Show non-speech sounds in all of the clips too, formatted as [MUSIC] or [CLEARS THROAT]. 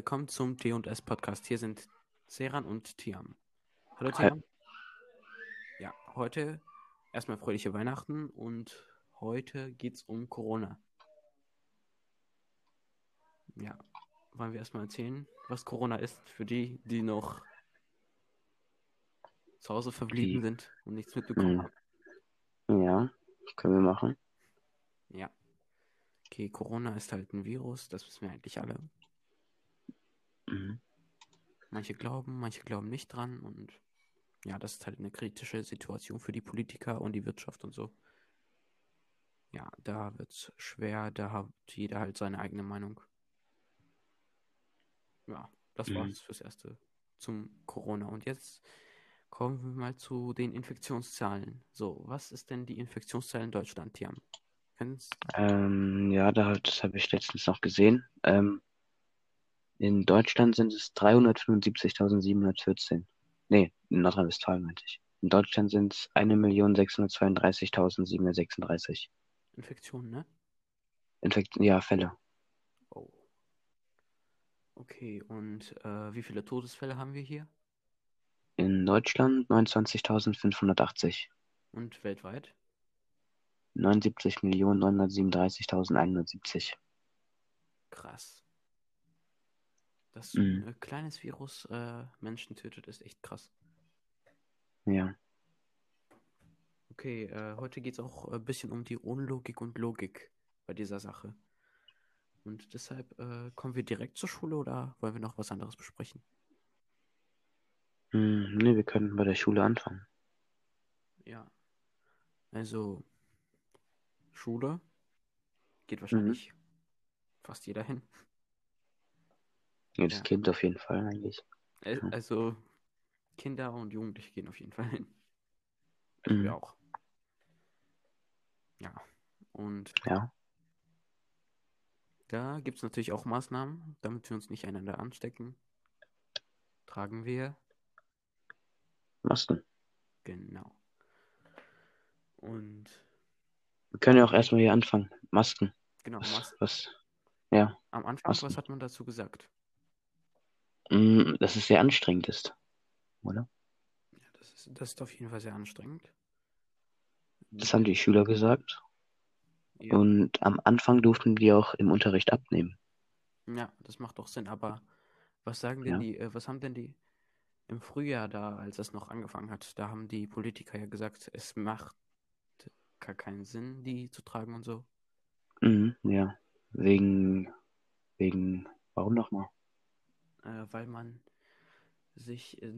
willkommen zum T&S Podcast. Hier sind Seran und Tiam. Hallo Tiam. Ja, heute erstmal fröhliche Weihnachten und heute geht es um Corona. Ja, wollen wir erstmal erzählen, was Corona ist für die, die noch zu Hause verblieben Die- sind und nichts mitbekommen Mhm. haben. Ja, können wir machen. Ja. Okay, Corona ist halt ein Virus, das wissen wir eigentlich alle. Mhm. Manche glauben, manche glauben nicht dran und ja, das ist halt eine kritische Situation für die Politiker und die Wirtschaft und so. Ja, da wird's schwer, da hat jeder halt seine eigene Meinung. Ja, das Mhm. war's fürs Erste zum Corona. Und jetzt kommen wir mal zu den Infektionszahlen. So, was ist denn die Infektionszahl in Deutschland, Tiam? Kennst Ähm, ja, da, das habe ich letztens noch gesehen. Ähm, in Deutschland sind es 375.714. Nee, in Nordrhein-Westfalen meinte ich. In Deutschland sind es 1.632.736 Infektionen, ne? Infekt ja, Fälle. Oh. Okay, und äh, wie viele Todesfälle haben wir hier? In Deutschland 29.580. Und weltweit? 79.937.170. Krass. Dass so ein Mhm. äh, kleines Virus äh, Menschen tötet, ist echt krass. Ja. Okay, äh, heute geht es auch ein bisschen um die Unlogik und Logik bei dieser Sache. Und deshalb äh, kommen wir direkt zur Schule oder wollen wir noch was anderes besprechen? Hm, nee, wir können bei der Schule anfangen. Ja. Also, Schule geht wahrscheinlich fast jeder hin. Jedes Ja. Kind auf jeden Fall eigentlich. Äh. Also, Kinder und Jugendliche gehen auf jeden Fall hin. Mhm. wir auch. Ja. Und Ja. da gibt es natürlich auch Maßnahmen, damit wir uns nicht einander anstecken. Tragen wir Masken. genau. Und Wir können ja auch erstmal hier anfangen. Masken. genau, Was, Mas was? Ja. am Anfang, Masken. was hat man dazu gesagt? Mm, Dass es sehr anstrengend ist. Oder? Ja, das ist, das ist auf jeden Fall sehr anstrengend. Das haben die Schüler gesagt. Ja, Und am Anfang durften die auch im Unterricht abnehmen. ja, das macht doch Sinn. Aber was sagen denn Ja. die, äh, was haben denn die im Frühjahr da, als es noch angefangen hat, da haben die Politiker ja gesagt, es macht gar keinen Sinn, die zu tragen und so. Mhm, ja. Wegen, wegen, warum nochmal? Äh, weil man sich äh,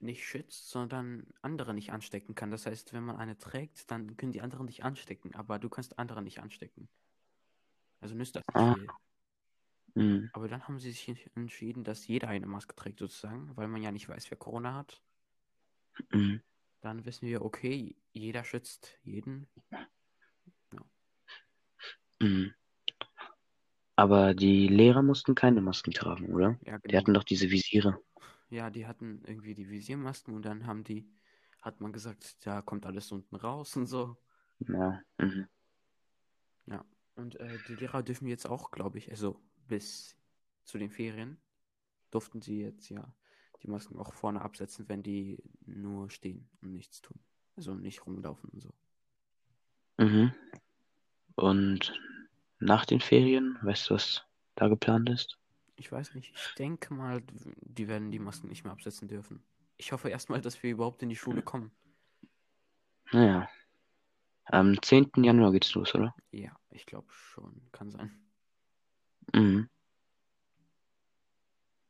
nicht schützt, sondern andere nicht anstecken kann. Das heißt, wenn man eine trägt, dann können die anderen dich anstecken, aber du kannst andere nicht anstecken. Also nützt das nicht Ah. viel. Mhm, Aber dann haben sie sich entschieden, dass jeder eine Maske trägt, sozusagen, weil man ja nicht weiß, wer Corona hat. mhm. Dann wissen wir, okay, jeder schützt jeden. Mhm. Aber die Lehrer mussten keine Masken tragen, oder? Ja, Die genau. hatten doch diese Visiere. Ja, die hatten irgendwie die Visiermasken und dann haben die, hat man gesagt, da kommt alles unten raus und so. Ja. Mhm. Ja, und äh, die Lehrer dürfen jetzt auch, glaube ich, also bis zu den Ferien durften sie jetzt ja die Masken auch vorne absetzen, wenn die nur stehen und nichts tun. Also nicht rumlaufen und so. Mhm. Und nach den Ferien, weißt du, was da geplant ist? Ich weiß nicht, ich denke mal, die werden die Masken nicht mehr absetzen dürfen. Ich hoffe erstmal, dass wir überhaupt in die Schule kommen. Naja. Am 10. Januar geht's los, oder? Ja, ich glaube schon, kann sein. Mhm.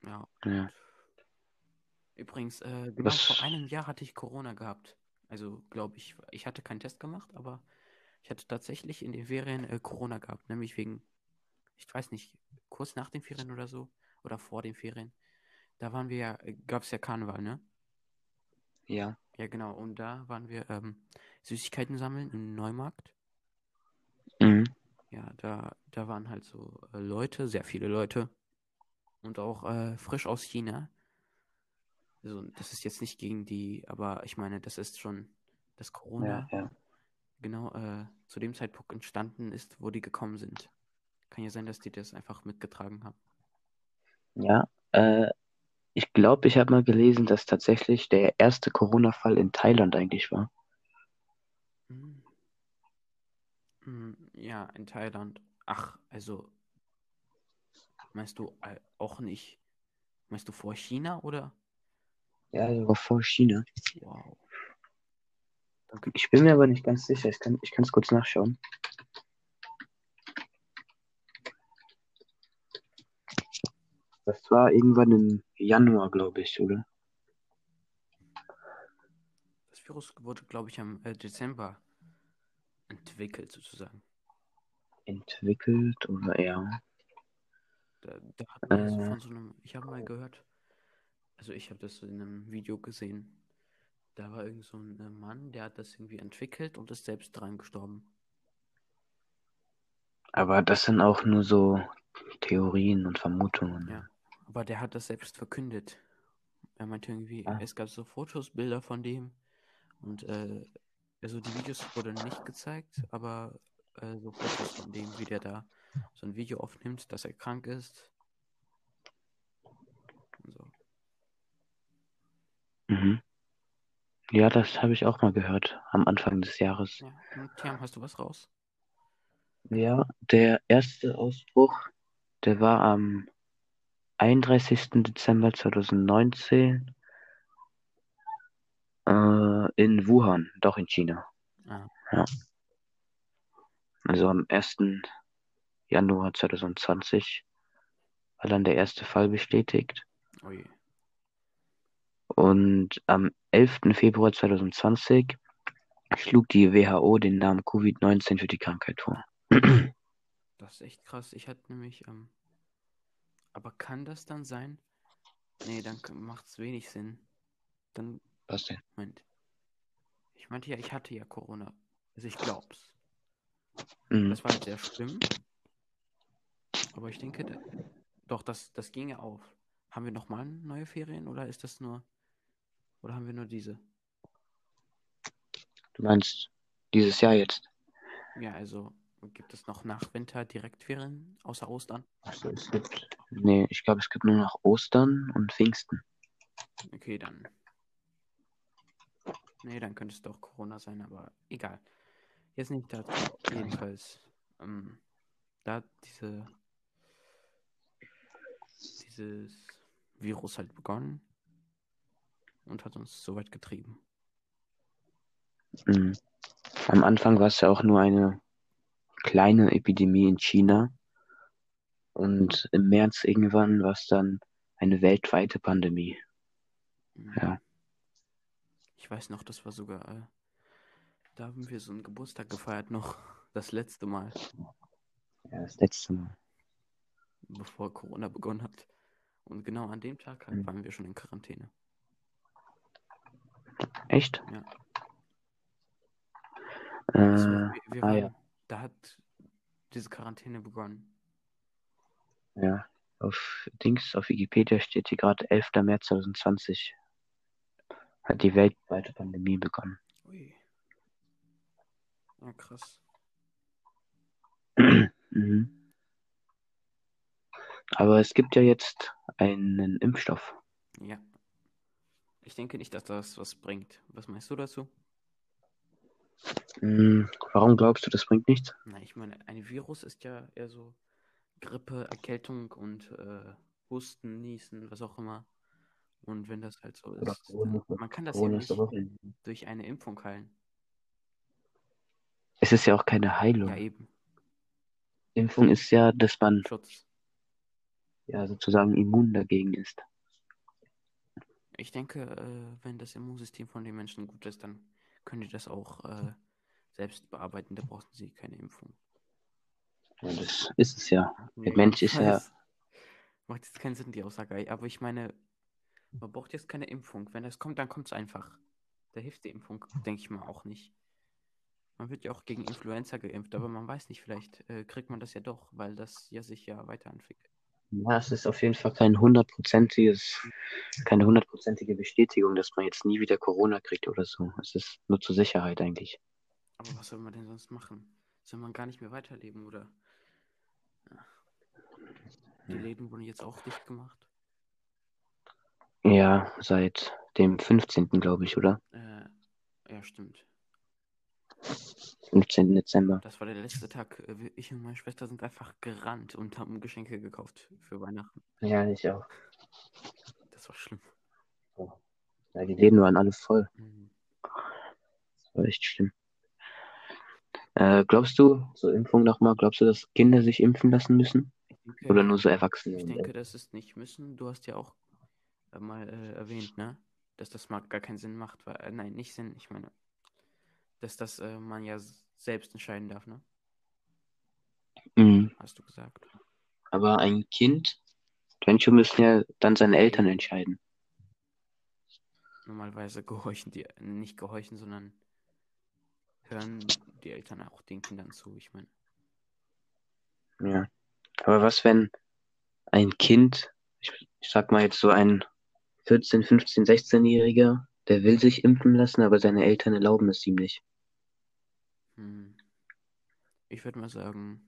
Ja. Ja. Übrigens, äh, genau Was- vor einem Jahr hatte ich Corona gehabt. Also, glaube ich, ich hatte keinen Test gemacht, aber ich hatte tatsächlich in den Ferien äh, Corona gehabt. Nämlich wegen, ich weiß nicht, kurz nach den Ferien oder so. Oder vor den Ferien. Da waren wir ja, gab es ja Karneval, ne? Ja. Ja, genau. Und da waren wir ähm, Süßigkeiten sammeln im Neumarkt. Mhm. Ja, da, da waren halt so äh, Leute, sehr viele Leute. Und auch äh, frisch aus China. Also, das ist jetzt nicht gegen die, aber ich meine, das ist schon das Corona, Ja, ja. Genau, äh, zu dem Zeitpunkt entstanden ist, wo die gekommen sind. Kann ja sein, dass die das einfach mitgetragen haben. Ja, äh, ich glaube, ich habe mal gelesen, dass tatsächlich der erste Corona-Fall in Thailand eigentlich war. Hm. Hm, Ja, in Thailand. Ach, also meinst du äh, auch nicht? Meinst du vor China oder? Ja, sogar vor China. Wow. Ich bin mir aber nicht ganz sicher. Ich kann, ich es kurz nachschauen. Das war irgendwann im Januar, glaube ich, oder? Das Virus wurde, glaube ich, am äh, Dezember entwickelt, sozusagen. Entwickelt oder ja. Da, da so Äh. von so einem, ich habe mal gehört, also ich habe das in einem Video gesehen. Da war irgend so ein äh, Mann, der hat das irgendwie entwickelt und ist selbst dran gestorben. Aber das sind auch nur so Theorien und Vermutungen. Ja. Aber der hat das selbst verkündet. Er meinte irgendwie, Ah. es gab so Fotos, Bilder von dem. Und äh, also die Videos wurden nicht gezeigt, aber äh, so Fotos von dem, wie der da so ein Video aufnimmt, dass er krank ist. Und so. Mhm. Ja, das habe ich auch mal gehört am Anfang des Jahres. Ja. Tiam, hast du was raus? Ja, der erste Ausbruch, der war am 31. Dezember 2019 äh, in Wuhan, doch in China. Ah. Ja. Also am 1. Januar 2020 war dann der erste Fall bestätigt. Oh je. Und am 11. Februar 2020 schlug die WHO den Namen Covid-19 für die Krankheit vor. Das ist echt krass. Ich hatte nämlich, ähm, aber kann das dann sein? Nee, dann macht es wenig Sinn. Dann, Was denn? Moment. Ich meinte ja, ich hatte ja Corona. Also ich glaub's. Mhm. Das war halt sehr schlimm. Aber ich denke, doch, das, das ging ja auf. Haben wir nochmal neue Ferien oder ist das nur, oder haben wir nur diese? Du meinst dieses Jahr jetzt? Ja, also gibt es noch nach Winter Direktferien außer Ostern? Achso, es gibt. Nee, ich glaube, es gibt nur noch Ostern und Pfingsten. Okay, dann. Nee, dann könnte es doch Corona sein, aber egal. Jetzt nicht dazu. Jedenfalls. Ähm, da hat diese, dieses Virus halt begonnen und hat uns so weit getrieben. Mhm. Am Anfang war es ja auch nur eine kleine Epidemie in China. Und im März irgendwann war es dann eine weltweite Pandemie. Mhm. Ja. Ich weiß noch, das war sogar, äh, da haben wir so einen Geburtstag gefeiert noch, [LAUGHS] das letzte Mal, Ja, das letzte Mal. bevor Corona begonnen hat. Und genau an dem Tag halt Mhm. waren wir schon in Quarantäne. Echt? Ja. Äh, Also, wir, wir ah, waren, ja. da hat diese Quarantäne begonnen. ja. Auf Dings, auf Wikipedia steht hier gerade 11. März 2020. Hat die weltweite Pandemie begonnen. Ui. Ja, krass. [CLEARS THROAT] mhm. Aber es gibt ja jetzt einen Impfstoff. Ja. Ich denke nicht, dass das was bringt. Was meinst du dazu? Mhm. Warum glaubst du, das bringt nichts? Na, ich meine, ein Virus ist ja eher so Grippe, Erkältung und äh, Husten, Niesen, was auch immer. Und wenn das halt so Oder ist, Corona- dann, man kann das ja Corona ist nicht durch eine Impfung heilen. Es ist ja auch keine Heilung. Ja, eben. Impfung ist ja, dass man Schutz. ja sozusagen immun dagegen ist. Ich denke, äh, wenn das Immunsystem von den Menschen gut ist, dann können die das auch äh, selbst bearbeiten. Da brauchen sie keine Impfung. Ja, das ist es ja. Der Ja, Mensch ist ja-. Macht jetzt keinen Sinn, die Aussage. Aber ich meine, man braucht jetzt keine Impfung. Wenn das kommt, dann kommt es einfach. Da hilft die Impfung, denke ich mal, auch nicht. Man wird ja auch gegen Influenza geimpft, aber man weiß nicht, vielleicht äh, kriegt man das ja doch, weil das ja sich ja weiterentwickelt. Ja, es ist auf jeden Fall kein hundertprozentiges, keine hundertprozentige Bestätigung, dass man jetzt nie wieder Corona kriegt oder so. Es ist nur zur Sicherheit eigentlich. Aber was soll man denn sonst machen? Soll man gar nicht mehr weiterleben oder? Ja. Die Ja. Läden wurden jetzt auch dicht gemacht. Ja, seit dem 15. glaube ich, oder? Äh, ja, stimmt. 15. Dezember. Das war der letzte Tag. Äh, Ich und meine Schwester sind einfach gerannt und haben Geschenke gekauft für Weihnachten. Ja, ich auch. Das war schlimm. Ja, die Läden waren alle voll. Mhm. Das war echt schlimm. Äh, glaubst du, zur Impfung nochmal, glaubst du, dass Kinder sich impfen lassen müssen? Denke, Oder nur so Erwachsene? ich denke, das ist nicht müssen. Du hast ja auch äh, mal äh, erwähnt, ne? Dass das mal gar keinen Sinn macht. Weil, äh, nein, nicht Sinn. Ich meine, dass das äh, man ja selbst entscheiden darf, ne? Mhm. Hast du gesagt. Aber ein Kind, manche müssen ja dann seine Eltern entscheiden. Normalerweise gehorchen die, nicht gehorchen, sondern hören die Eltern auch den Kindern zu. Ich meine, Ja. Aber was, wenn ein Kind, ich, ich sag mal jetzt so ein 14, 15, 16-Jähriger, der will sich impfen lassen, aber seine Eltern erlauben es ihm nicht. Hm, ich würde mal sagen,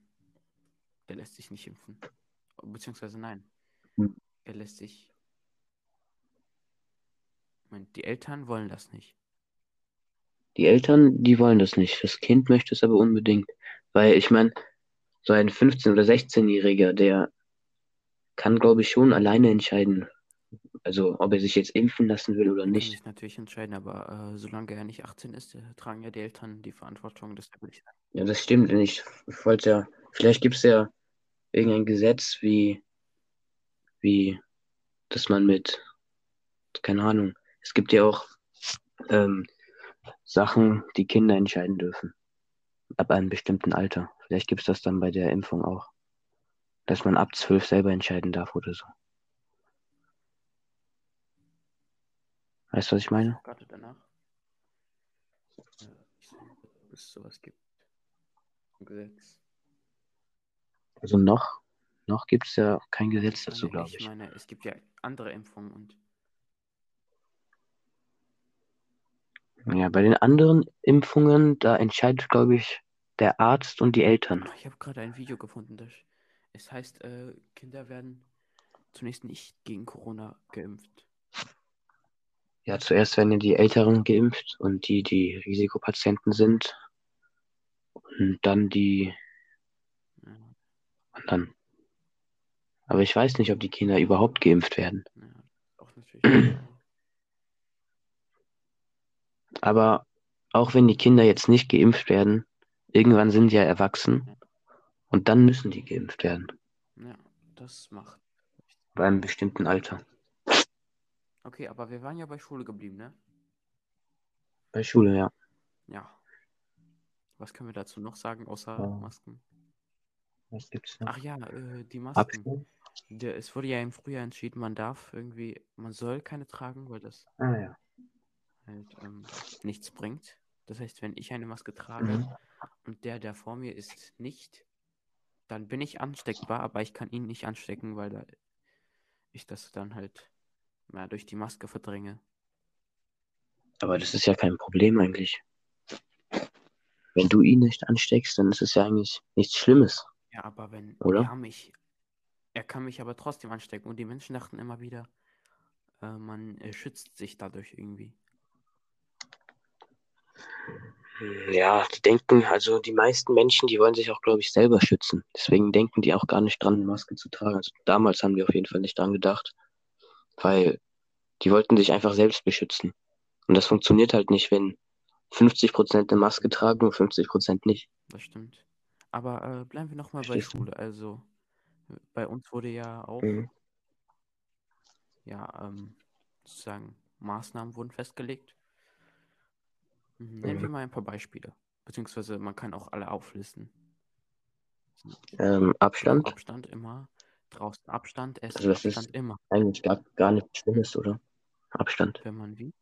der lässt sich nicht impfen. Beziehungsweise nein. Hm. Er lässt sich. Moment, die Eltern wollen das nicht. Die Eltern, die wollen das nicht. Das Kind möchte es aber unbedingt. Weil ich meine, so ein 15- oder 16-Jähriger, der kann, glaube ich, schon alleine entscheiden. Also, ob er sich jetzt impfen lassen will oder Er kann nicht. sich natürlich entscheiden, aber äh, solange er nicht 18 ist, äh, tragen ja die Eltern die Verantwortung. Das würde ich sagen. Ja, das stimmt. Und ich wollte ja, vielleicht gibt es ja irgendein Gesetz, wie, wie, dass man mit, keine Ahnung, es gibt ja auch ähm, Sachen, die Kinder entscheiden dürfen. Ab einem bestimmten Alter. Vielleicht gibt es das dann bei der Impfung auch. Dass man ab zwölf selber entscheiden darf oder so. Weißt du, was ich meine? Gerade danach. Äh, sehe, ob es sowas gibt. Ein Gesetz. Also noch, noch gibt es ja kein Gesetz dazu, glaube ich ich. meine, es gibt ja andere Impfungen und Ja, bei den anderen Impfungen, da entscheidet, glaube ich, der Arzt und die Eltern. Ich habe gerade ein Video gefunden, das es heißt, äh, Kinder werden zunächst nicht gegen Corona geimpft. Ja, zuerst werden ja die Älteren geimpft und die, die Risikopatienten sind. Und dann die anderen. Aber ich weiß nicht, ob die Kinder überhaupt geimpft werden. ja. Aber auch wenn die Kinder jetzt nicht geimpft werden, irgendwann sind die ja erwachsen und dann müssen die geimpft werden. ja, das macht. Bei einem bestimmten Alter. Okay, aber wir waren ja bei Schule geblieben, ne? Bei Schule, ja. Ja. Was können wir dazu noch sagen, außer Ja. Masken? Was gibt's noch? Ach ja, äh, die Masken. Abstand? Der, es wurde ja im Frühjahr entschieden, man darf irgendwie, man soll keine tragen, weil das Ah ja. halt ähm, nichts bringt. Das heißt, wenn ich eine Maske trage Mhm. und der, der vor mir ist, nicht, dann bin ich ansteckbar, aber ich kann ihn nicht anstecken, weil da ich das dann halt ja, durch die Maske verdränge. Aber das ist ja kein Problem eigentlich. Wenn du ihn nicht ansteckst, dann ist es ja eigentlich nichts Schlimmes. Ja, aber wenn Oder? er mich, er kann mich aber trotzdem anstecken und die Menschen dachten immer wieder, äh, man äh, schützt sich dadurch irgendwie. Ja, die denken, also die meisten Menschen, die wollen sich auch, glaube ich, selber schützen. Deswegen denken die auch gar nicht dran, eine Maske zu tragen. Also damals haben die auf jeden Fall nicht dran gedacht, weil die wollten sich einfach selbst beschützen. Und das funktioniert halt nicht, wenn 50% eine Maske tragen und 50% nicht. Das stimmt. Aber äh, bleiben wir nochmal bei? Schule. Also, bei uns wurde ja auch, Mhm. ja, ähm, sozusagen Maßnahmen wurden festgelegt. Mhm, Nennen Mhm. wir mal ein paar Beispiele. Beziehungsweise man kann auch alle auflisten. Ähm, Abstand, Abstand immer. Draußen Abstand, Essen Also das ist- Abstand immer. eigentlich gar, gar nichts Schlimmes, oder? Abstand, Wenn man wie?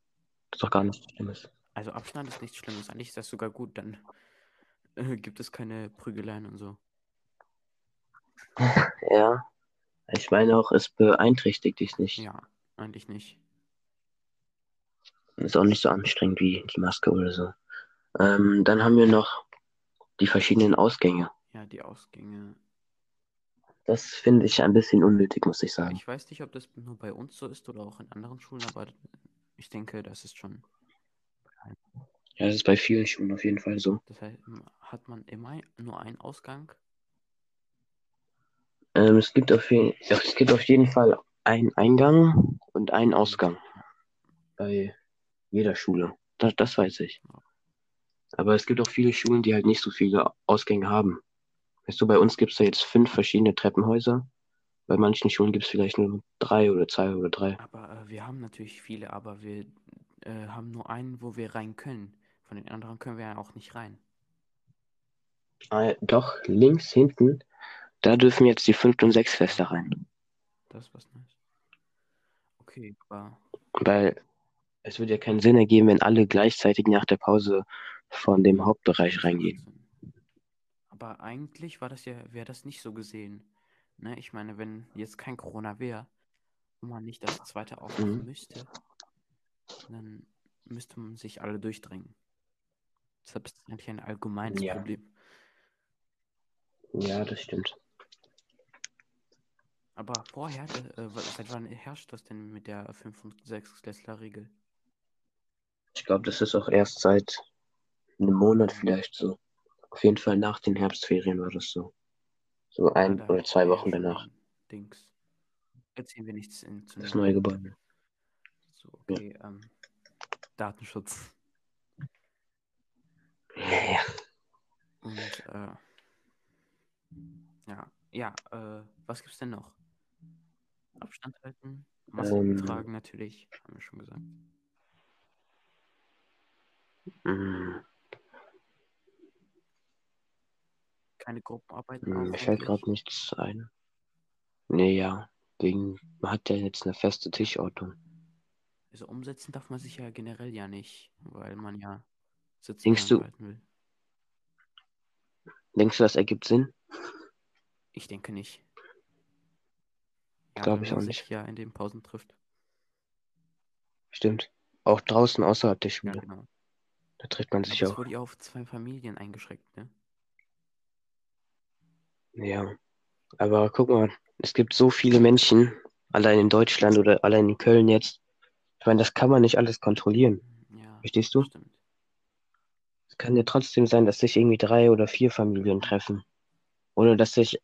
das ist doch gar nichts Schlimmes. Also Abstand ist nichts Schlimmes. Eigentlich ist das sogar gut, dann äh, gibt es keine Prügeleien und so. [LAUGHS] Ja, ich meine auch, es beeinträchtigt dich nicht. Ja, eigentlich nicht. Ist auch nicht so anstrengend wie die Maske oder so. Ähm, dann haben wir noch die verschiedenen Ausgänge. Ja, die Ausgänge. Das finde ich ein bisschen unnötig, muss ich sagen. ich weiß nicht, ob das nur bei uns so ist oder auch in anderen Schulen, aber ich denke, das ist schon. Ja, das ist bei vielen Schulen auf jeden Fall so. Das heißt, hat man immer nur einen Ausgang? Ähm, es, gibt auf je ja, es gibt auf jeden Fall einen Eingang und einen Ausgang bei jeder Schule. Das, das weiß ich. Aber es gibt auch viele Schulen, die halt nicht so viele Ausgänge haben. Weißt du, bei uns gibt es da jetzt fünf verschiedene Treppenhäuser. Bei manchen Schulen gibt es vielleicht nur drei oder zwei oder drei. Aber äh, wir haben natürlich viele, aber wir äh, haben nur einen, wo wir rein können. Von den anderen können wir ja auch nicht rein. Äh, doch, links hinten, da dürfen jetzt die fünfte und sechste Feste rein. Das ist was nice. Okay, aber Weil es würde ja keinen Sinn ergeben, wenn alle gleichzeitig nach der Pause von dem Hauptbereich reingehen. Aber eigentlich war das ja, wäre das nicht so gesehen. Ne? Ich meine, wenn jetzt kein Corona wäre und man nicht das zweite aufmachen Mhm. müsste, dann müsste man sich alle durchdrängen. Deshalb ist das eigentlich ein allgemeines Ja. Problem. Ja, das stimmt. Aber vorher, äh, wa- seit wann herrscht das denn mit der 5- und 6-Klässler-Regel? Ich glaube, das ist auch erst seit einem Monat vielleicht so. Auf jeden Fall nach den Herbstferien war das so. So ein oder zwei Wochen danach. Dings. Erzählen wir nichts in, zu Das neue Gebäude. So, okay, ähm, Datenschutz. Ja, ja. Und, äh, ja, ja, äh, was gibt's denn noch? Abstand halten, Masken Ähm. tragen natürlich, haben wir schon gesagt. Mm, Keine Gruppenarbeiten auch Mir fällt gerade nichts ein. Nee, ja. Wegen, man hat ja jetzt eine feste Tischordnung. Also umsetzen darf man sich ja generell ja nicht, weil man ja sitzen Denkst du- will. Denkst du, das ergibt Sinn? Ich denke nicht. Ja, Glaub weil ich auch nicht. ja in den Pausen trifft. Stimmt. Auch draußen außerhalb der Ja, Schule. genau. Da trifft man Aber sich es auch. wurde ja auf zwei Familien eingeschränkt, ne? Ja. Aber guck mal, es gibt so viele Menschen, allein in Deutschland oder allein in Köln jetzt. Ich meine, das kann man nicht alles kontrollieren. Ja, Verstehst du? stimmt. Es kann ja trotzdem sein, dass sich irgendwie drei oder vier Familien treffen. Oder dass sich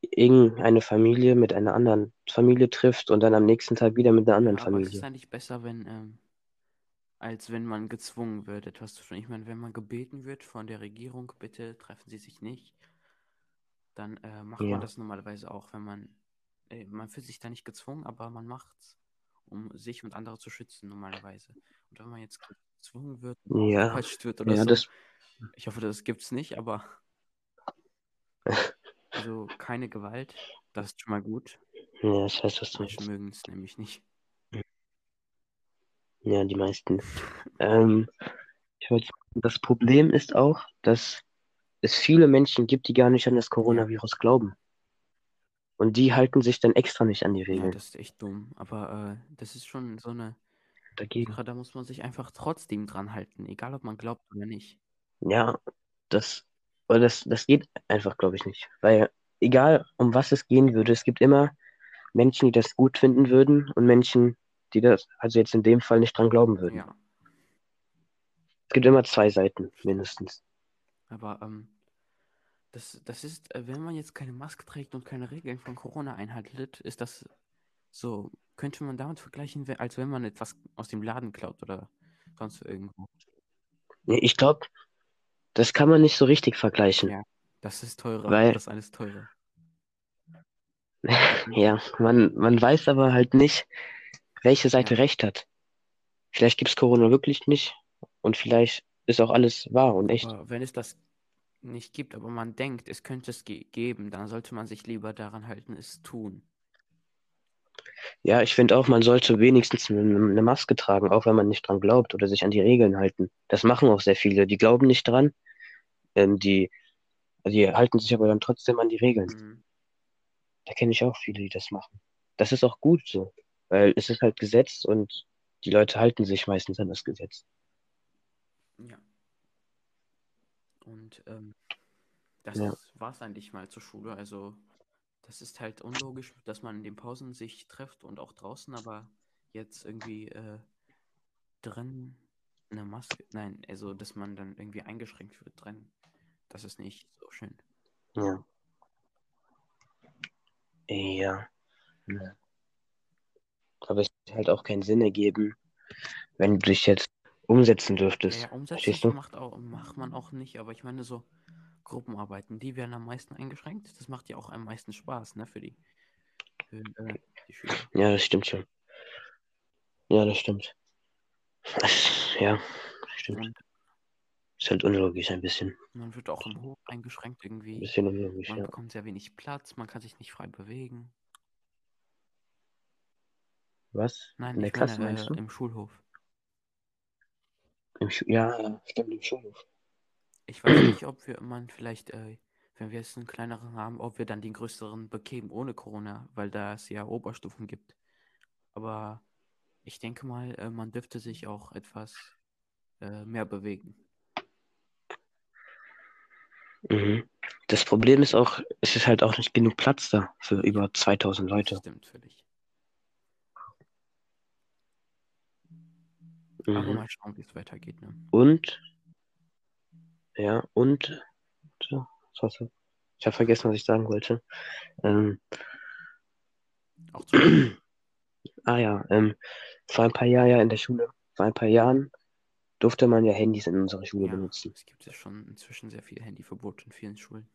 irgendeine Familie mit einer anderen Familie trifft und dann am nächsten Tag wieder mit einer anderen Ja, aber es ist Familie. eigentlich besser, wenn, ähm, als wenn man gezwungen wird, etwas zu tun. Ich meine, wenn man gebeten wird von der Regierung, bitte treffen Sie sich nicht, dann äh, macht Ja. man das normalerweise auch, wenn man, äh, man fühlt sich da nicht gezwungen, aber man macht's, um sich und andere zu schützen, normalerweise. Und wenn man jetzt gezwungen wird, Ja, wird oder ja, so, das, ich hoffe, das gibt's nicht, aber [LAUGHS] also keine Gewalt, das ist schon mal gut. ja, ich weiß, was du Menschen mögen es nämlich nicht. Ja, die meisten. Ähm, ich wollte das Problem ist auch, dass es viele Menschen gibt, die gar nicht an das Coronavirus glauben. Und die halten sich dann extra nicht an die Ja, Regeln das ist echt dumm. Aber äh, das ist schon so eine dagegen. Da muss man sich einfach trotzdem dran halten, egal ob man glaubt oder nicht. Ja, das, das, das geht einfach, glaube ich, nicht. Weil egal, um was es gehen würde, es gibt immer Menschen, die das gut finden würden und Menschen, die das, also jetzt in dem Fall nicht dran glauben würden. Ja, Es gibt immer zwei Seiten, mindestens. aber ähm, das, das ist, äh, wenn man jetzt keine Maske trägt und keine Regeln von Corona einhaltet, ist das so, könnte man damit vergleichen, als wenn man etwas aus dem Laden klaut oder sonst irgendwo. Nee, Ich glaube, das kann man nicht so richtig vergleichen. Ja, das ist teurer, Weil- das ist teurer. [LAUGHS] Ja, man, man weiß aber halt nicht, welche Seite Ja. recht hat. Vielleicht gibt es Corona wirklich nicht und vielleicht ist auch alles wahr und echt. Aber wenn es das nicht gibt, aber man denkt, es könnte es ge geben, dann sollte man sich lieber daran halten, es tun. Ja, ich finde auch, man sollte wenigstens eine, Maske tragen, auch wenn man nicht dran glaubt oder sich an die Regeln halten. Das machen auch sehr viele. Die glauben nicht dran, ähm, die, die halten sich aber dann trotzdem an die Regeln. Mhm. Da kenne ich auch viele, die das machen. Das ist auch gut so, weil es ist halt Gesetz und die Leute halten sich meistens an das Gesetz. Ja. Und ähm, das Ja. war es eigentlich mal zur Schule. Also Das ist halt unlogisch, dass man in den Pausen sich trifft und auch draußen, aber jetzt irgendwie äh, drin eine Maske. Nein, also dass man dann irgendwie eingeschränkt wird drin. Das ist nicht so schön. Ja. Ja. ja. Aber es wird halt auch keinen Sinn ergeben, wenn du dich jetzt umsetzen dürftest. Ja, ja umsetzen macht, auch, macht man auch nicht, aber ich meine so Gruppenarbeiten, die werden am meisten eingeschränkt. Das macht ja auch am meisten Spaß, ne, für die, für, äh, die Schüler. Ja, das stimmt schon. Ja, das stimmt. [LAUGHS] Ja, stimmt. Und Ist halt unlogisch ein bisschen. man wird auch im Hof eingeschränkt Ein irgendwie. bisschen unlogisch, Man ja. bekommt sehr wenig Platz, man kann sich nicht frei bewegen. Was? Nein, In der Klasse meine meinst äh, du? im Schulhof. Ja, ja, stimmt, im Schulhof. Ich weiß nicht, ob wir man vielleicht, äh, wenn wir jetzt einen kleineren haben, ob wir dann den größeren bekämen ohne Corona, weil da es ja Oberstufen gibt. Aber ich denke mal, äh, man dürfte sich auch etwas äh, mehr bewegen. Mhm. Das Problem ist auch, es ist halt auch nicht genug Platz da für über 2000 Das Leute. stimmt völlig. Aber Mhm. mal schauen, wie es weitergeht. Ne? Und, ja, und, so, du? Ich habe vergessen, was ich sagen wollte. Ähm, Auch zu [CLEARS THROAT] ah ja, ähm, vor ein paar Jahren ja in der Schule, vor ein paar Jahren durfte man ja Handys in unserer Schule ja, benutzen. es gibt ja schon inzwischen sehr viel Handyverbot in vielen Schulen.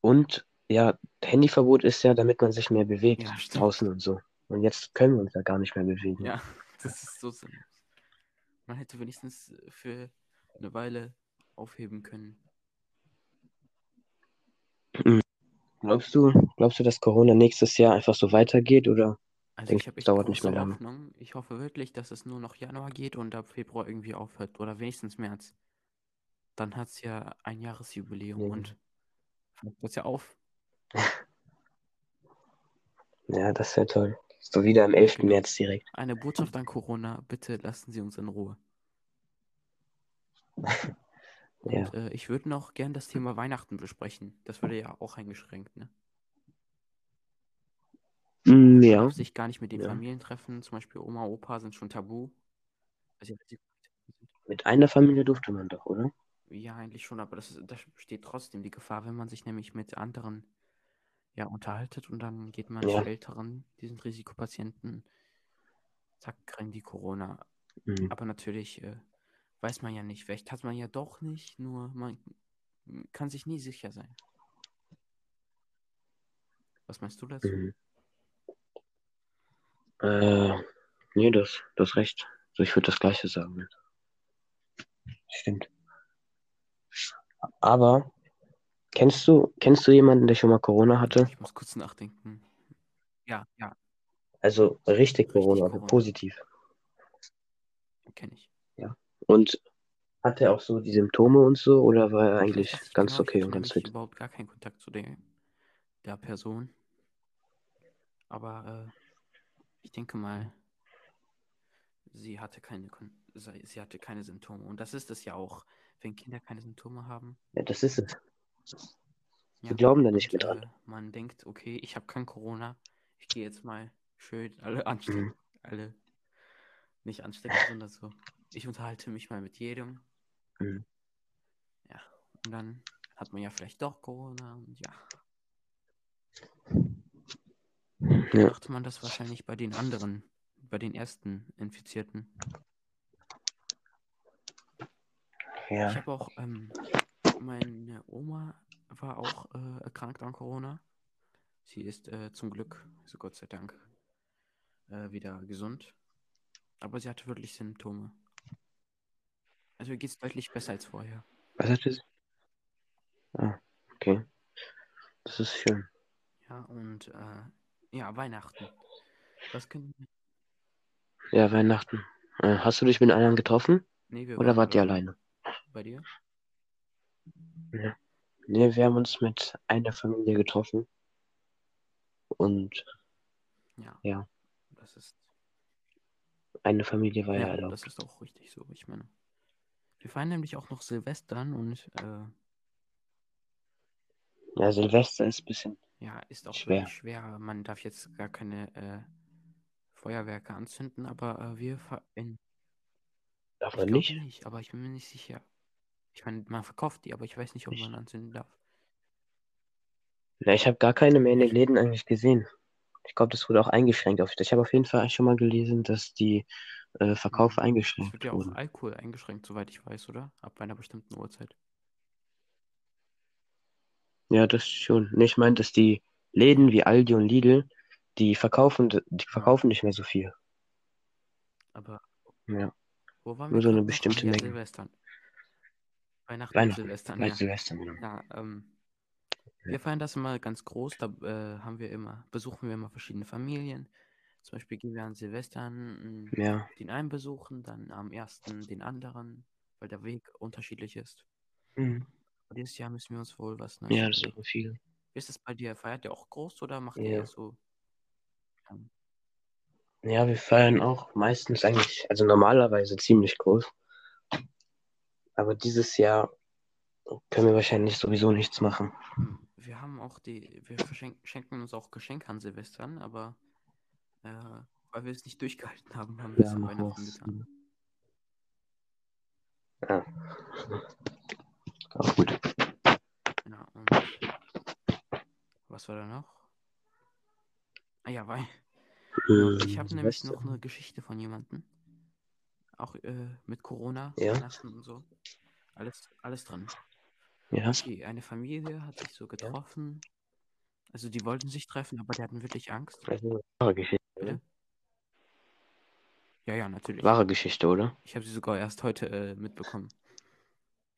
Und ja, Handyverbot ist ja, damit man sich mehr bewegt Ja, draußen und so. Und jetzt können wir uns ja gar nicht mehr bewegen. Ja, das ist so sinnlos. Man hätte wenigstens für eine Weile aufheben können. Glaubst du, glaubst du, dass Corona nächstes Jahr einfach so weitergeht oder Also Denk, ich es dauert nicht mehr lange. Hoffnung. Ich hoffe wirklich, dass es nur noch Januar geht und ab Februar irgendwie aufhört. Oder wenigstens März. Dann hat es ja ein Jahresjubiläum Ja. und hört das ja auf. [LAUGHS] Ja, das wäre toll. So wieder am 11. genau. März direkt. Eine Botschaft an Corona, bitte lassen Sie uns in Ruhe. [LAUGHS] Und Ja. äh, ich würde noch gern das Thema Weihnachten besprechen. Das würde ja auch eingeschränkt, ne? Mm, Man ja. sich gar nicht mit den Ja. Familien treffen. Zum Beispiel Oma, Opa sind schon tabu. Also, Mit einer Familie durfte man doch, oder? Ja, eigentlich schon, aber das, ist- da besteht trotzdem die Gefahr, wenn man sich nämlich mit anderen ja, unterhaltet und dann geht man Ja. zu Älteren, diesen Risikopatienten, zack, kriegen die Corona. Mhm. Aber natürlich äh, weiß man ja nicht, vielleicht hat man ja doch nicht, nur man kann sich nie sicher sein. Was meinst du dazu? Mhm. Äh, nee, das, du hast recht. So, ich würde das Gleiche sagen. Stimmt. Aber kennst du, kennst du jemanden, der schon mal Corona hatte? Ich muss kurz nachdenken. Ja, ja, Also richtig Richtig Corona, Corona. positiv. kenne ich. Und hat er auch so die Symptome und so oder war er Ich eigentlich ganz genau, ich okay und ganz fit? überhaupt gar keinen Kontakt zu der, der Person. Aber äh, ich denke mal, sie hatte keine sie hatte keine Symptome. Und das ist es ja auch, wenn Kinder keine Symptome haben. Ja, das ist es. Ja, Die glauben da nicht mehr dran. Man denkt, okay, ich habe kein Corona. Ich gehe jetzt mal schön alle anstecken. Mhm. Alle nicht anstecken, sondern so. Ich unterhalte mich mal mit jedem. Mhm. Ja. Und dann hat man ja vielleicht doch Corona und ja. Ja. Macht man das wahrscheinlich bei den anderen, bei den ersten Infizierten. Ich Ja. habe auch, ähm, meine Oma war auch äh, erkrankt an Corona. Sie ist äh, zum Glück, also Gott sei Dank, äh, wieder gesund. Aber sie hatte wirklich Symptome. Also ihr geht es deutlich besser als vorher. Was hat es? Ah, okay. Das ist schön. Ja, und äh, ja, Weihnachten. Was können. Ja, Weihnachten. Äh, hast du dich mit anderen getroffen? Nee, wir Oder waren wart ihr alleine? Bei dir? Nee, wir haben uns mit einer Familie getroffen. Und Ja. Ja. Das ist. eine Familie war ja Ja, erlaubt. das ist auch richtig so. Ich meine. Wir feiern nämlich auch noch Silvestern und äh, Ja, Silvester ist ein bisschen Ja, ist auch Schwer. schwer. Man darf jetzt gar keine äh, Feuerwerke anzünden, aber äh, wir in, Darf man nicht? nicht, aber ich bin mir nicht sicher. Ich meine, man verkauft die, aber ich weiß nicht, ob man anzünden darf. Na, ich habe gar keine mehr in den Läden eigentlich gesehen. Ich glaube, das wurde auch eingeschränkt. Auf, ich habe auf jeden Fall schon mal gelesen, dass die äh, Verkaufe Mhm. Es eingeschränkt wird ja auch wurden. Alkohol eingeschränkt, soweit ich weiß, oder? Ab einer bestimmten Uhrzeit. Ja, das schon. Nee, ich meine, dass die Läden wie Aldi und Lidl, die verkaufen, die verkaufen nicht mehr so viel. Aber Ja, nur so eine bestimmte Menge. Silvestern. Weihnachten Weihnachten, Silvestern, bei ja. Silvester, genau. Ja, ähm, wir feiern das immer ganz groß. Da äh, haben wir immer, besuchen wir immer verschiedene Familien. Zum Beispiel gehen wir an Silvestern mh, Ja, den einen besuchen, dann am ersten den anderen, weil der Weg unterschiedlich ist. mhm. Und dieses Jahr müssen wir uns wohl was Neues ja, das überlegen. machen viele. Wie ist es bei dir? Feiert ihr auch groß oder macht ihr Ja. eher so? Ähm, Ja, wir feiern auch meistens eigentlich, also normalerweise ziemlich groß. Aber dieses Jahr können wir wahrscheinlich sowieso nichts machen. wir haben auch die, wir verschenken, schenken uns auch Geschenke an Silvestern, aber äh, weil wir es nicht durchgehalten haben, haben wir es Ja, an machen wir Weihnachten getan. Ja. Auch gut. Ja, und was war da noch? Ah ja, weil Genau, ich habe nämlich noch eine Geschichte von jemandem. Auch äh, mit Corona, Ja. Weihnachten und so. Alles, alles drin. Ja, Okay, eine Familie hat sich so getroffen. Also die wollten sich treffen, aber die hatten wirklich Angst. also wahre Geschichte. Bitte? Oder? Ja, ja, natürlich. Wahre Geschichte, oder? Ich habe sie sogar erst heute äh, mitbekommen.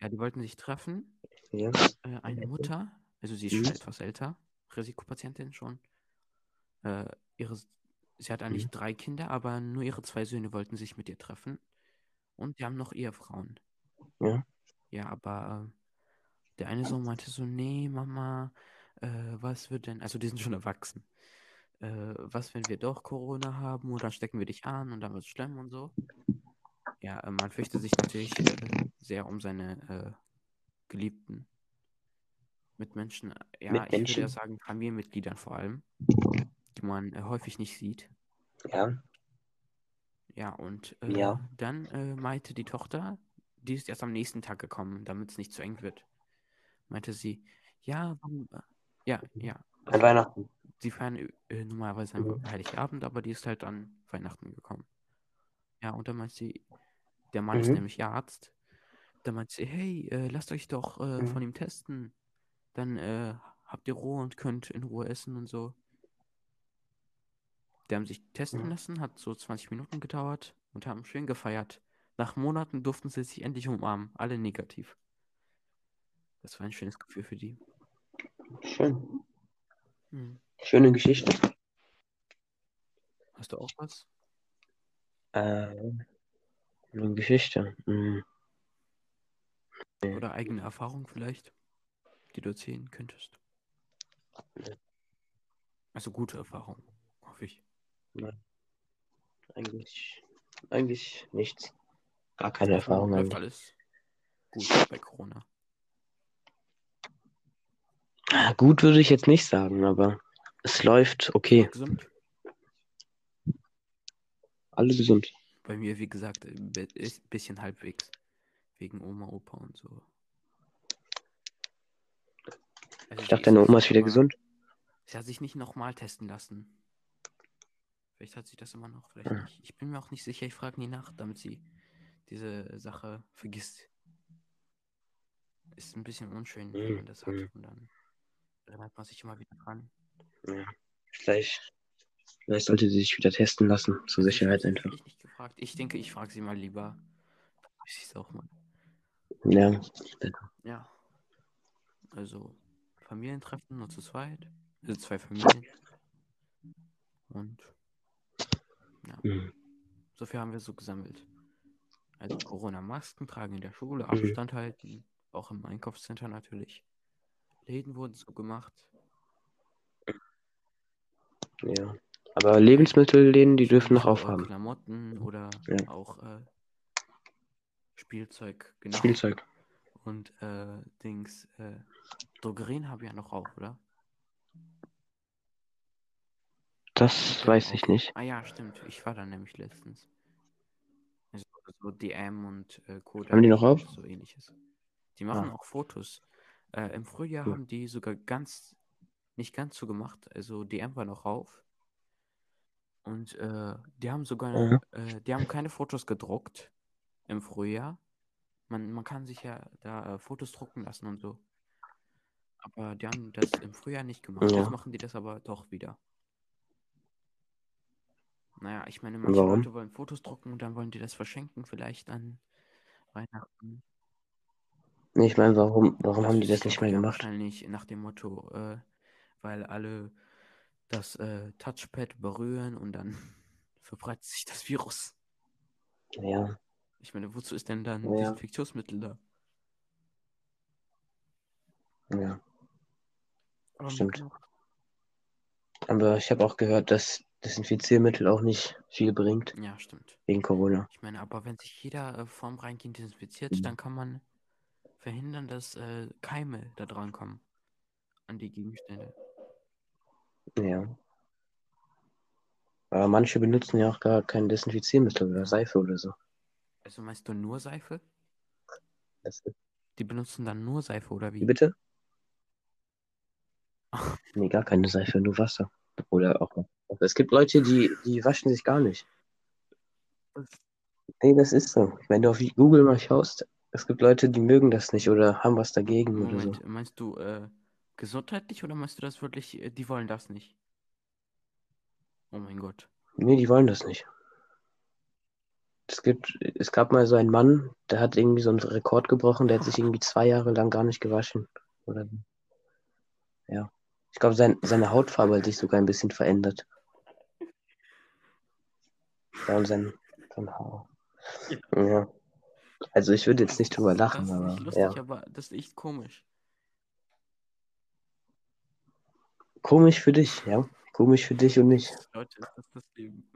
Ja, die wollten sich treffen. Ja. Äh, eine Mutter, also sie ist Mhm. schon etwas älter, Risikopatientin schon. Äh, ihre, sie hat eigentlich Mhm. drei Kinder, aber nur ihre zwei Söhne wollten sich mit ihr treffen. Und die haben noch Ehefrauen. Ja. Ja, aber äh, der eine Sohn meinte so, nee, Mama, äh, was wird denn, also die sind schon erwachsen. Äh, was, wenn wir doch Corona haben und dann stecken wir dich an und dann wird es schlimm und so. Ja, äh, man fürchtet sich natürlich äh, sehr um seine Geliebten. Mitmenschen, ja, ich würde ja Mitmenschen? sagen Familienmitgliedern vor allem, die man häufig nicht sieht. Ja. Ja, und äh, Ja. dann äh, meinte die Tochter, die ist erst am nächsten Tag gekommen, damit es nicht zu eng wird. Meinte sie, ja, äh, ja, ja. An Weihnachten. sie feiern äh, normalerweise an Mhm. Heiligabend, aber die ist halt an Weihnachten gekommen. Ja, und dann meint sie, der Mann ist Mhm. nämlich Arzt. Dann meint sie, hey, äh, lasst euch doch äh, Mhm. von ihm testen. Dann äh, habt ihr Ruhe und könnt in Ruhe essen und so. Die haben sich testen lassen, hat so 20 Minuten gedauert und haben schön gefeiert. Nach Monaten durften sie sich endlich umarmen, alle negativ. Das war ein schönes Gefühl für die. Schön. Hm. Schöne Geschichte. Hast du auch was? Äh, eine Geschichte. Nee. Oder eigene Erfahrung vielleicht, die du erzählen könntest? Also gute Erfahrung, ich. Eigentlich, eigentlich nichts. Gar keine Erfahrung läuft alles gut bei Corona. Ah, Gut würde ich jetzt nicht sagen, aber es läuft okay. Gesund? Alle gesund. Bei mir, wie gesagt, ein bisschen halbwegs. Wegen Oma, Opa und so. Also Ich dachte, deine Oma ist wieder nochmal- gesund. Sie hat sich nicht nochmal testen lassen. Vielleicht hat sie das immer noch, vielleicht Ah. nicht. Ich bin mir auch nicht sicher, ich frage nie nach, damit sie diese Sache vergisst. Ist ein bisschen unschön, wenn Mhm, man das hat mhm. und dann erinnert man sich immer wieder dran. Ja. Vielleicht, vielleicht sollte sie sich wieder testen lassen, zur Also ich Sicherheit einfach. wirklich nicht gefragt. Ich denke, ich frage sie mal lieber. Ich es auch mal. Ja, Ja. Also Familientreffen nur zu zweit. Also zwei Familien. Und mhm. so viel haben wir so gesammelt. Also Corona-Masken tragen in der Schule, Mhm. Abstand halten, auch im Einkaufscenter natürlich. Läden wurden so gemacht. ja. Aber Lebensmittelläden, die dürfen noch aufhaben. Klamotten oder Ja. auch äh, Spielzeug, genau. Spielzeug. Und äh, Dings, äh, Drogerien haben ja noch auf, oder? Das weiß ich nicht. Ah ja, stimmt. Ich war da nämlich letztens. Also so DM und äh, Co. Haben die noch auf? So ähnliches. Die machen Ah. auch Fotos. Äh, Im Frühjahr Cool. haben die sogar ganz, nicht ganz so gemacht. Also DM war noch auf. Und äh, die haben sogar, Mhm. äh, die haben keine Fotos gedruckt im Frühjahr. Man, man kann sich ja da äh, Fotos drucken lassen und so. Aber die haben das im Frühjahr nicht gemacht. Ja. Jetzt machen die das aber doch wieder. Naja, ich meine, manche Warum? Leute wollen Fotos drucken und dann wollen die das verschenken, vielleicht an Weihnachten. Ich meine, warum, warum haben die das ich nicht mehr gemacht? Wahrscheinlich nach dem Motto, äh, weil alle das äh, Touchpad berühren und dann [LAUGHS] verbreitet sich das Virus. Ja, Ich meine, wozu ist denn dann Ja. Desinfektionsmittel da? ja. Aber Stimmt. Aber ich habe auch gehört, dass Desinfiziermittel auch nicht viel bringt Ja, stimmt. wegen Corona. Ich meine, aber wenn sich jeder äh, vorm Reingehen desinfiziert, Mhm. dann kann man verhindern, dass äh, Keime da dran kommen an die Gegenstände. Ja. Aber manche benutzen ja auch gar kein Desinfiziermittel oder Seife oder so. Also meinst du nur Seife? Die benutzen dann nur Seife oder wie wie? bitte? [LAUGHS] Nee, gar keine Seife, nur Wasser. Oder auch. Es gibt Leute, die, die waschen sich gar nicht. Nee, das ist so. Wenn du auf Google mal schaust, es gibt Leute, die mögen das nicht oder haben was dagegen oder so. Moment, meinst du äh, gesundheitlich oder meinst du das wirklich, äh, die wollen das nicht? Oh mein Gott. Nee, die wollen das nicht. Es gibt, es gab mal so einen Mann, der hat irgendwie so einen Rekord gebrochen, der hat sich irgendwie zwei Jahre lang gar nicht gewaschen. Oder. Ja. Ich glaube, sein, seine Hautfarbe hat sich sogar ein bisschen verändert. Ja, sein Haar. Ja. Also ich würde jetzt nicht drüber lachen, Das ist aber lustig, ja. aber das ist echt komisch. Komisch für dich, ja. Komisch für dich und mich. Leute, ist das das Leben?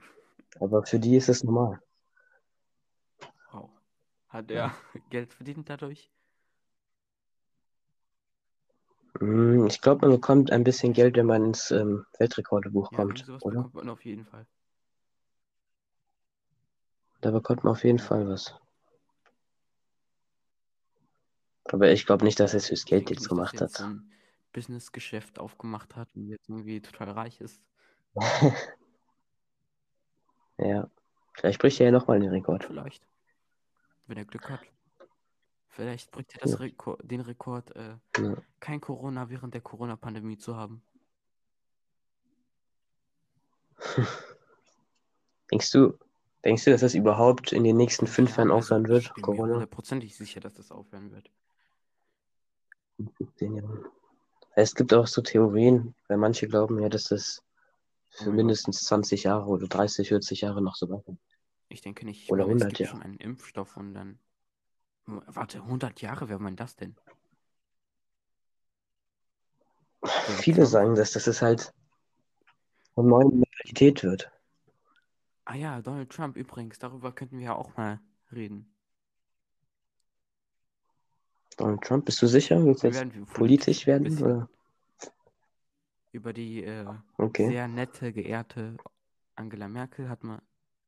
Aber für die ist es normal. Wow. Hat er [LAUGHS] Geld verdient dadurch? Hm, Ich glaube, man bekommt ein bisschen Geld, wenn man ins ähm, Weltrekordebuch Ja, kommt, sowas oder? bekommt man auf jeden Fall. Da bekommt man auf jeden Fall was. Aber ich glaube nicht, dass er es fürs Geld jetzt gemacht jetzt hat. ein Businessgeschäft aufgemacht hat und jetzt irgendwie total reich ist. [LAUGHS] Ja. Vielleicht bricht er ja nochmal den Rekord. Vielleicht. Wenn er Glück hat. Vielleicht bricht er Ja. Rekord, den Rekord, äh, Ja. kein Corona während der Corona-Pandemie zu haben. [LAUGHS] Denkst du, denkst du, dass das überhaupt in den nächsten fünf Ja, Jahren aufhören ich wird, bin mir hundertprozentig sicher, dass das aufhören wird. In 15 Jahren. Es gibt auch so Theorien, weil manche glauben ja, dass das für Gott. mindestens 20 Jahre oder 30, 40 Jahre noch so weitergeht. Ich denke nicht. Ich Oder meine, es 100 gibt Jahre. schon einen Impfstoff und dann. Warte, 100 Jahre, wer meint das denn? Viele sagen das, dass es halt eine neue Mentalität wird. Ah ja, Donald Trump übrigens, darüber könnten wir ja auch mal reden. Donald Trump, bist du sicher? Willst du Wir jetzt werden politisch werden? Oder? über die äh, Okay. sehr nette, geehrte Angela Merkel hat man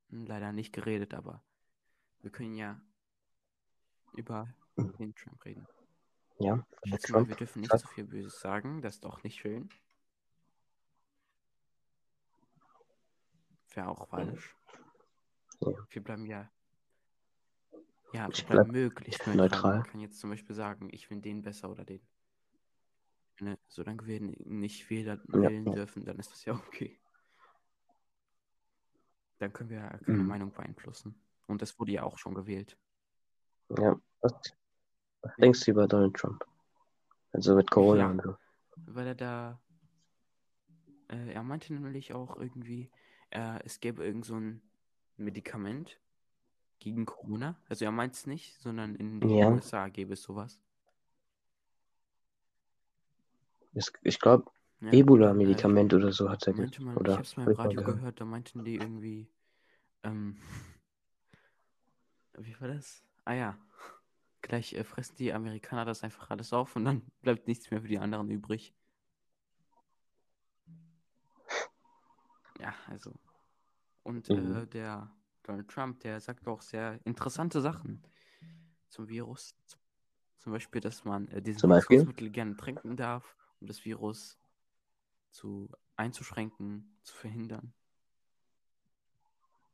leider nicht geredet, aber wir können ja über Mhm. den Trump reden. Ja, Ich Donald schätze mal, Trump. wir dürfen nicht Sag. so viel Böses sagen, das ist doch nicht schön. Wäre auch falsch. Ja. Wir bleiben ja. Ja, wir Ich bleiben bleib möglichst neutral. neutral. Man kann jetzt zum Beispiel sagen, ich finde den besser oder den. Ne, solange wir nicht Ja, wählen ja. dürfen, dann ist das ja okay. Dann können wir ja keine Mhm. Meinung beeinflussen. Und das wurde ja auch schon gewählt. Ja. Was, was denkst du über Donald Trump? Also mit Corona Ja. und so. Weil er da. Äh, er meinte nämlich auch irgendwie, äh, es gäbe irgend so ein Medikament gegen Corona. Also er meint es nicht, sondern in den Ja. USA gäbe es sowas. Es- Ich glaube, Ja, Ebola-Medikament oder so hat er ge- meinte man, ich oder habe es mal im Radio gehört. gehört, da meinten die irgendwie, ähm, [LAUGHS] wie war das? Ah ja, gleich äh, fressen die Amerikaner das einfach alles auf und dann [LAUGHS] bleibt nichts mehr für die anderen übrig. Ja, also. Und Mhm. äh, der Donald Trump, der sagt auch sehr interessante Sachen zum Virus. Zum Beispiel, dass man äh? Desinfektionsmittel gerne trinken darf, um das Virus zu einzuschränken, zu verhindern,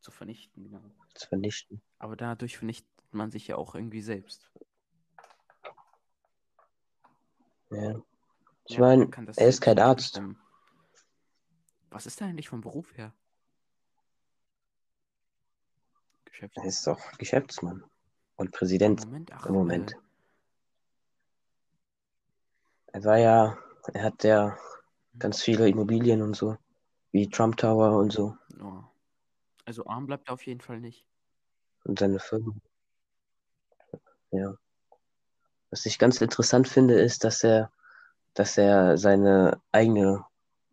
zu vernichten, genau. Zu vernichten. Aber dadurch vernichtet man sich ja auch irgendwie selbst. Ja. Ich Ja, meine, er ist kein Arzt. bestimmen. Was ist er eigentlich vom Beruf her? Geschäft. Er ist doch Geschäftsmann und Präsident Moment, ach, im Moment. Äh, Er war ja, er hat ja ganz viele Immobilien und so, wie Trump Tower und so oh. Also arm bleibt er auf jeden Fall nicht. und seine Firma. Ja. Was ich ganz interessant finde, ist, dass er, dass er seine eigene,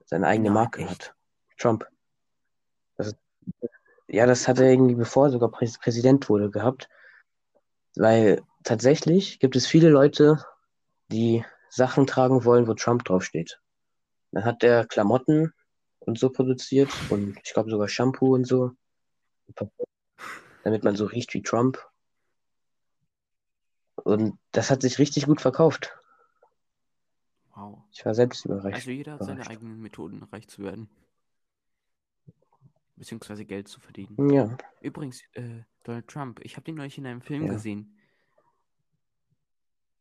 seine eigene Nein, Marke echt? hat. Trump. Das ist, ja, das hat er irgendwie bevor er sogar Prä Präsident wurde gehabt. Weil tatsächlich gibt es viele Leute, die Sachen tragen wollen, wo Trump draufsteht. Dann hat er Klamotten und so produziert und ich glaube sogar Shampoo und so. Damit man so riecht wie Trump. Und das hat sich richtig gut verkauft. Wow. Ich war selbst überrascht. Also jeder hat seine überrascht. eigenen Methoden, reich zu werden. Beziehungsweise Geld zu verdienen. Ja, Übrigens, äh, Donald Trump, ich habe den neulich in einem Film Ja. gesehen.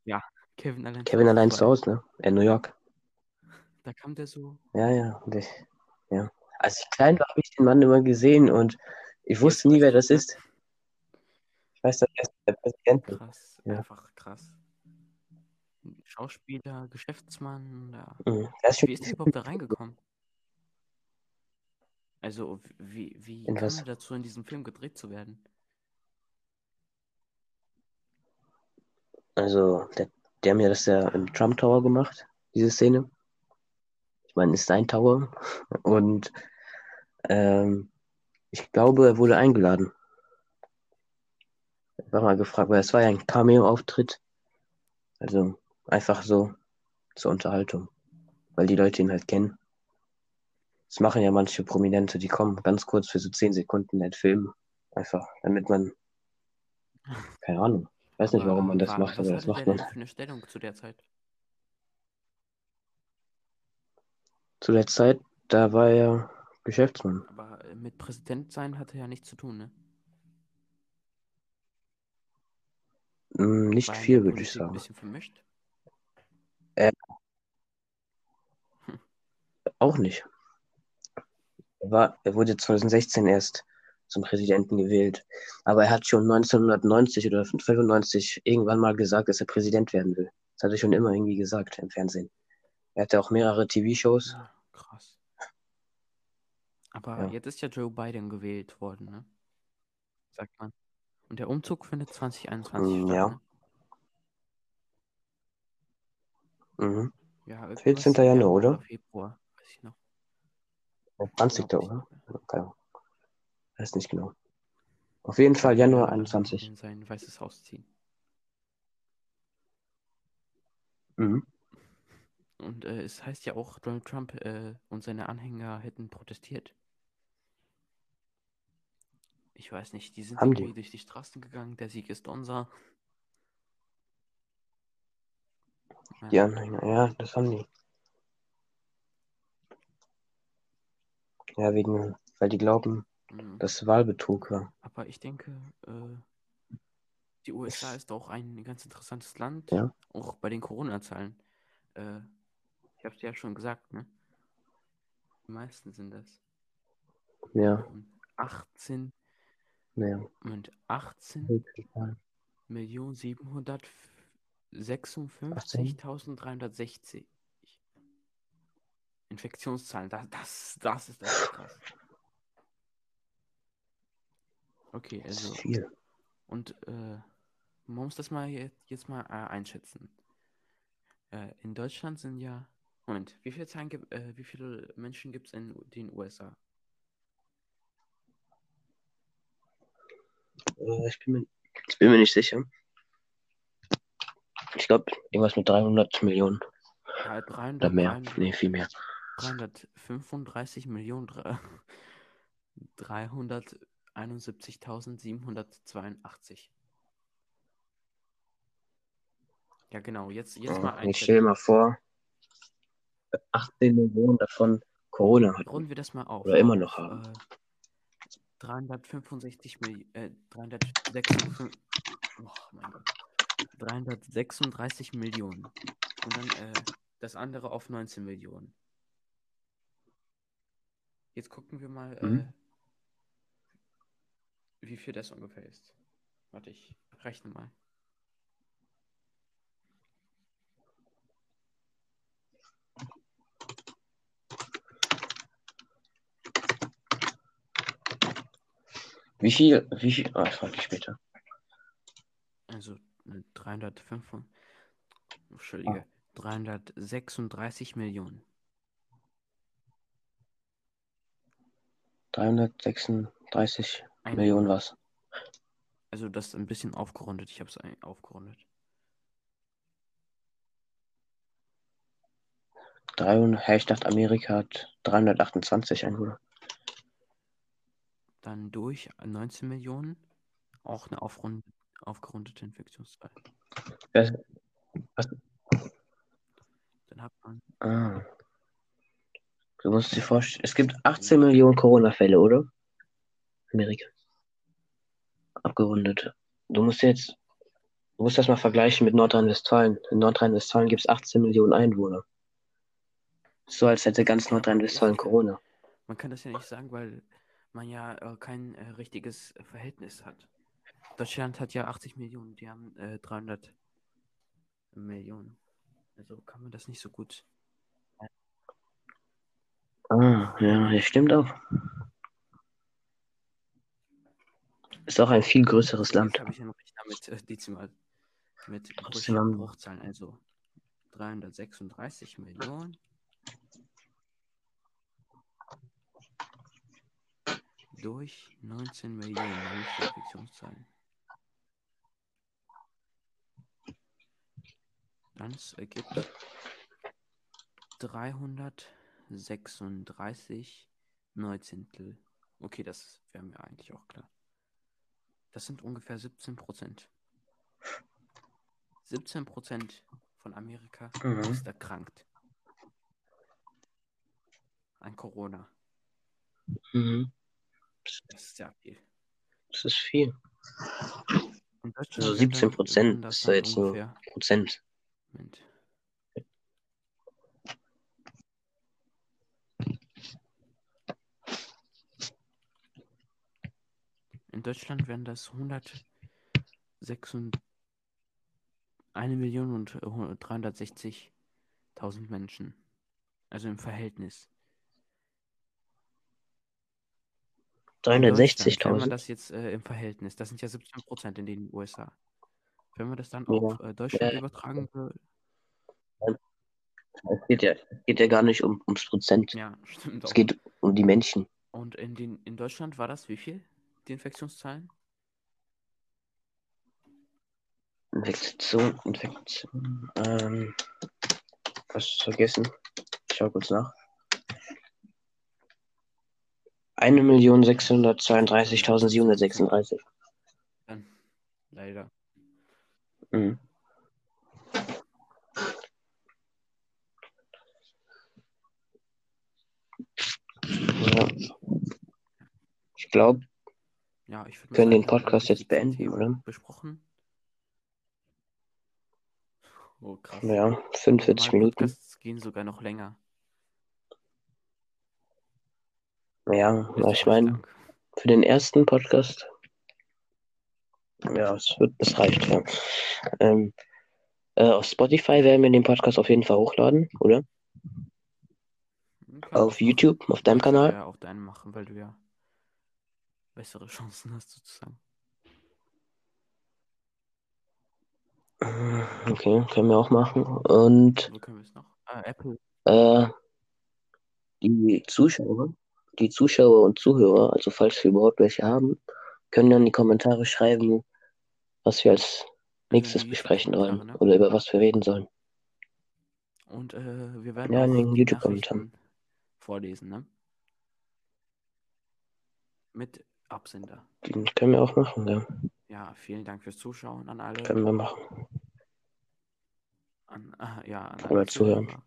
Ja, Kevin allein Kevin allein zu Hause, ne? In New York. 2. Da kam der so. Ja, ja. Ich, ja. Als ich klein war, habe ich den Mann immer gesehen und ich wusste nie, wer das ist. Ich weiß, dass er ist der Präsident. Krass, Ja. einfach krass. Schauspieler, Geschäftsmann, da. Mhm. Wie ist der überhaupt da reingekommen? Also, wie, wie In kam was? er dazu, in diesem Film gedreht zu werden? Also, der, die haben ja das ja im Trump Tower gemacht, diese Szene. Ich meine, ist sein Tower. [LAUGHS] Und ähm, ich glaube, er wurde eingeladen. Ich war mal gefragt, weil es war ja ein Cameo-Auftritt. Also einfach so zur Unterhaltung. Weil die Leute ihn halt kennen. Das machen ja manche Prominente, die kommen ganz kurz für so 10 Sekunden in den Film. Einfach, damit man. Keine Ahnung. Ich weiß nicht, warum man das war- macht, was aber das macht man. denn für eine Stellung zu der Zeit? Zu der Zeit, da war er Geschäftsmann. Aber äh, mit Präsident sein hatte ja nichts zu tun, ne? Hm, nicht War er viel, würde ich Politik ein sagen. bisschen vermischt? Auch nicht. Er, war, er wurde 2016 erst zum Präsidenten gewählt. Aber er hat schon 1990 oder 95 irgendwann mal gesagt, dass er Präsident werden will. Das hat er schon immer irgendwie gesagt im Fernsehen. Er hatte auch mehrere TV-Shows. Ja, krass. Aber Ja. jetzt ist ja Joe Biden gewählt worden, ne? Sagt man. Und der Umzug findet 2021 Mm, statt, ja. ne? Mhm. Ja, irgendwas 14. im Januar, oder? Februar, weiß ich noch. Der 20. Glaub ich. oder? Keine Ahnung. Weiß nicht genau. Auf jeden Fall Januar er, äh, 21. In sein weißes Haus ziehen. Mhm. Und äh, es heißt ja auch, Donald Trump äh, und seine Anhänger hätten protestiert. Ich weiß nicht, die sind Haben die? irgendwie durch die Straßen gegangen, der Sieg ist unser. Ja. Die Anhänger, ja, das haben die. Ja, wegen, weil die glauben, Mhm. dass Wahlbetrug war. Aber ich denke, äh, die USA ist auch ein ganz interessantes Land, Ja. auch bei den Corona-Zahlen. Äh, ich habe es ja schon gesagt, ne? Die meisten sind das. Ja, Und 18, ja. Moment, 18 Millionen 756.360 Infektionszahlen. Das, das, das ist echt krass. Okay, also viel. und äh, man muss das mal jetzt, jetzt mal äh, einschätzen. Äh, in Deutschland sind ja Moment, wie viele Zahlen gibt, äh, wie viele Menschen gibt es in den USA? Äh, Ich bin mir, ich bin mir nicht sicher. Ich glaube, irgendwas mit 300 Millionen Ja, oder 300, mehr. 300, Nee, viel mehr. 335 Millionen 371.782. Ja, genau. Jetzt, jetzt mal Ich stelle mal vor, 18 Millionen davon Corona hatten. Runden wir das mal auf. Oder immer noch haben. Äh, 365 Millionen, äh, 356, oh mein Gott, 336 Millionen. Und dann äh, das andere auf 19 Millionen. Jetzt gucken wir mal, Mhm. äh, wie viel das ungefähr ist. Warte, ich rechne mal. Wie viel, wie viel, ah, ich frage dich später. Also äh, 305, Entschuldige, 336 Millionen. 336 Millionen Einwohner. was? Also das ist ein bisschen aufgerundet. Ich habe es aufgerundet. 300, hey, ich dachte, Amerika hat 328 Einwohner. Dann durch 19 Millionen. Auch eine aufrund aufgerundete Infektionszahl. Was? Dann hat man Ah. Du musst dir vorstellen, es gibt 18 Millionen Corona-Fälle, oder? Amerika. Abgerundet. Du musst jetzt, du musst das mal vergleichen mit Nordrhein-Westfalen. In Nordrhein-Westfalen gibt es 18 Millionen Einwohner. So als hätte ganz Nordrhein-Westfalen Corona. Man kann das ja nicht sagen, weil man ja äh, kein äh, richtiges äh, Verhältnis hat. Deutschland hat ja 80 Millionen, die haben äh, 300 Millionen. Also kann man das nicht so gut. Ah, ja, das stimmt auch. Ist auch ein viel größeres Land. habe ich einen Rechner mit äh, Dezimal, mit Bruchzahlen. Also 336 Millionen. Durch 19 Millionen Infektionszahlen. Das ergibt 336 Neunzehntel. Okay, das wäre mir eigentlich auch klar. Das sind ungefähr 17 Prozent. 17 Prozent von Amerika Mhm. ist erkrankt. An Corona. Mhm. Das ist sehr viel. Das ist viel. Also wären 17 dann- Prozent ist ja jetzt ungefähr. Prozent. Moment. In Deutschland wären das 106 eine Million und äh, 360.000 Menschen. Also im Verhältnis. In Deutschland, Wenn man 360.000. das jetzt äh, im Verhältnis, das sind ja 17 Prozent in den USA. Wenn man das dann Ja. auf äh, Deutschland Ja. übertragen würde, Es geht ja, geht ja gar nicht um, ums Prozent. ja, stimmt Es auch. geht um die Menschen. Und in, den, in Deutschland war das wie viel? Die Infektionszahlen? Infektion, Infektion. Ähm, was vergessen? Ich schau kurz nach. 1.632.736. Dann leider. Mhm. Ja. Ich glaube, Ja, ich würde können den Podcast jetzt beenden, oder? Besprochen. Oh, krass. Ja, Normale 45 Minuten. Podcasts gehen sogar noch länger. Ja, ich meine, für den ersten Podcast, ja, es wird, es reicht, ja. Ähm, äh, auf Spotify werden wir den Podcast auf jeden Fall hochladen, oder? Hm, Auf. YouTube, auf deinem Kanal. ja auch deinen machen, weil du ja bessere Chancen hast, sozusagen. Äh, Okay, können wir auch machen. Und Wo können wir es noch? Ah, Apple. äh, die Zuschauer, die Zuschauer und Zuhörer, also falls wir überhaupt welche haben, können dann in die Kommentare schreiben, was wir als nächstes die besprechen wollen ne? oder über was wir reden sollen. Und äh, wir werden Ja, in den YouTube-Kommentaren. Vorlesen, ne? Mit Absender. Den können wir auch machen, ja. Ja, vielen Dank fürs Zuschauen an alle. Können wir machen. An, äh, ja, an Oder alle zuhören.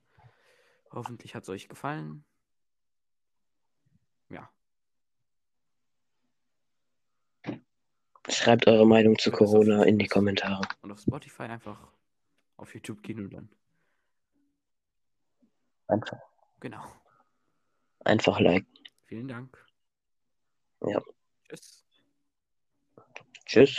Hoffentlich hat es euch gefallen. Ja, Schreibt eure Meinung zu Corona in die. Kommentare. und auf Spotify einfach auf YouTube gehen und dann. Einfach, Genau. einfach liken. Vielen Dank. Ja. Tschüss. Tschüss.